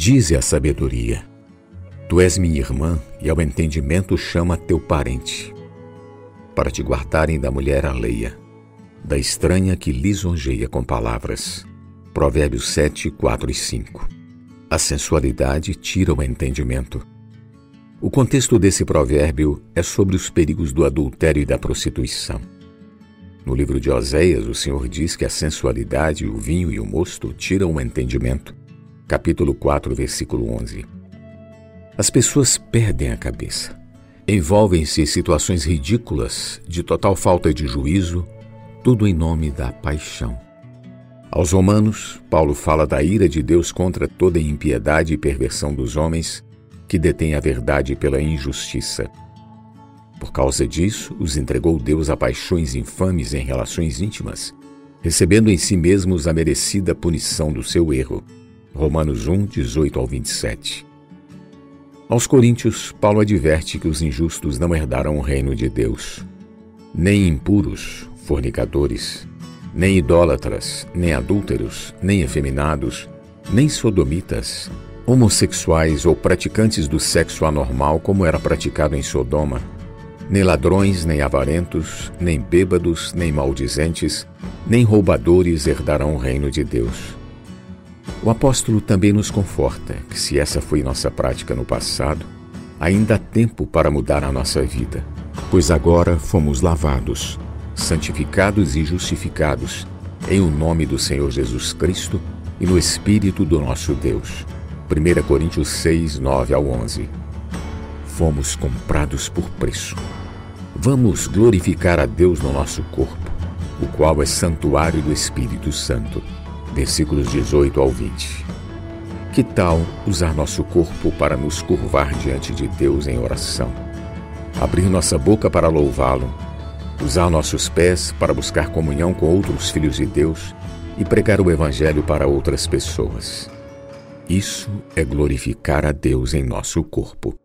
Dize a sabedoria: Tu és minha irmã, e ao entendimento chama teu parente, para te guardarem da mulher alheia, da estranha que lisonjeia com palavras. Provérbios 7, 4 e 5. A sensualidade tira o entendimento. O contexto desse provérbio é sobre os perigos do adultério e da prostituição. No livro de Oséias, o Senhor diz que a sensualidade, o vinho e o mosto tiram o entendimento. Capítulo 4, versículo 11. As pessoas perdem a cabeça. Envolvem-se em situações ridículas, de total falta de juízo, tudo em nome da paixão. Aos Romanos, Paulo fala da ira de Deus contra toda impiedade e perversão dos homens que detêm a verdade pela injustiça. Por causa disso, os entregou Deus a paixões infames em relações íntimas, recebendo em si mesmos a merecida punição do seu erro. Romanos 1, 18 ao 27. Aos Coríntios, Paulo adverte que os injustos não herdarão o reino de Deus. Nem impuros, fornicadores, nem idólatras, nem adúlteros, nem efeminados, nem sodomitas, homossexuais ou praticantes do sexo anormal, como era praticado em Sodoma, nem ladrões, nem avarentos, nem bêbados, nem maldizentes, nem roubadores herdarão o reino de Deus. O apóstolo também nos conforta que, se essa foi nossa prática no passado, ainda há tempo para mudar a nossa vida, pois agora fomos lavados, santificados e justificados em o nome do Senhor Jesus Cristo e no Espírito do nosso Deus. 1 Coríntios 6, 9 ao 11. Fomos comprados por preço. Vamos glorificar a Deus no nosso corpo, o qual é santuário do Espírito Santo versículos 18 ao 20. Que tal usar nosso corpo para nos curvar diante de Deus em oração? Abrir nossa boca para louvá-lo, usar nossos pés para buscar comunhão com outros filhos de Deus e pregar o Evangelho para outras pessoas. Isso é glorificar a Deus em nosso corpo.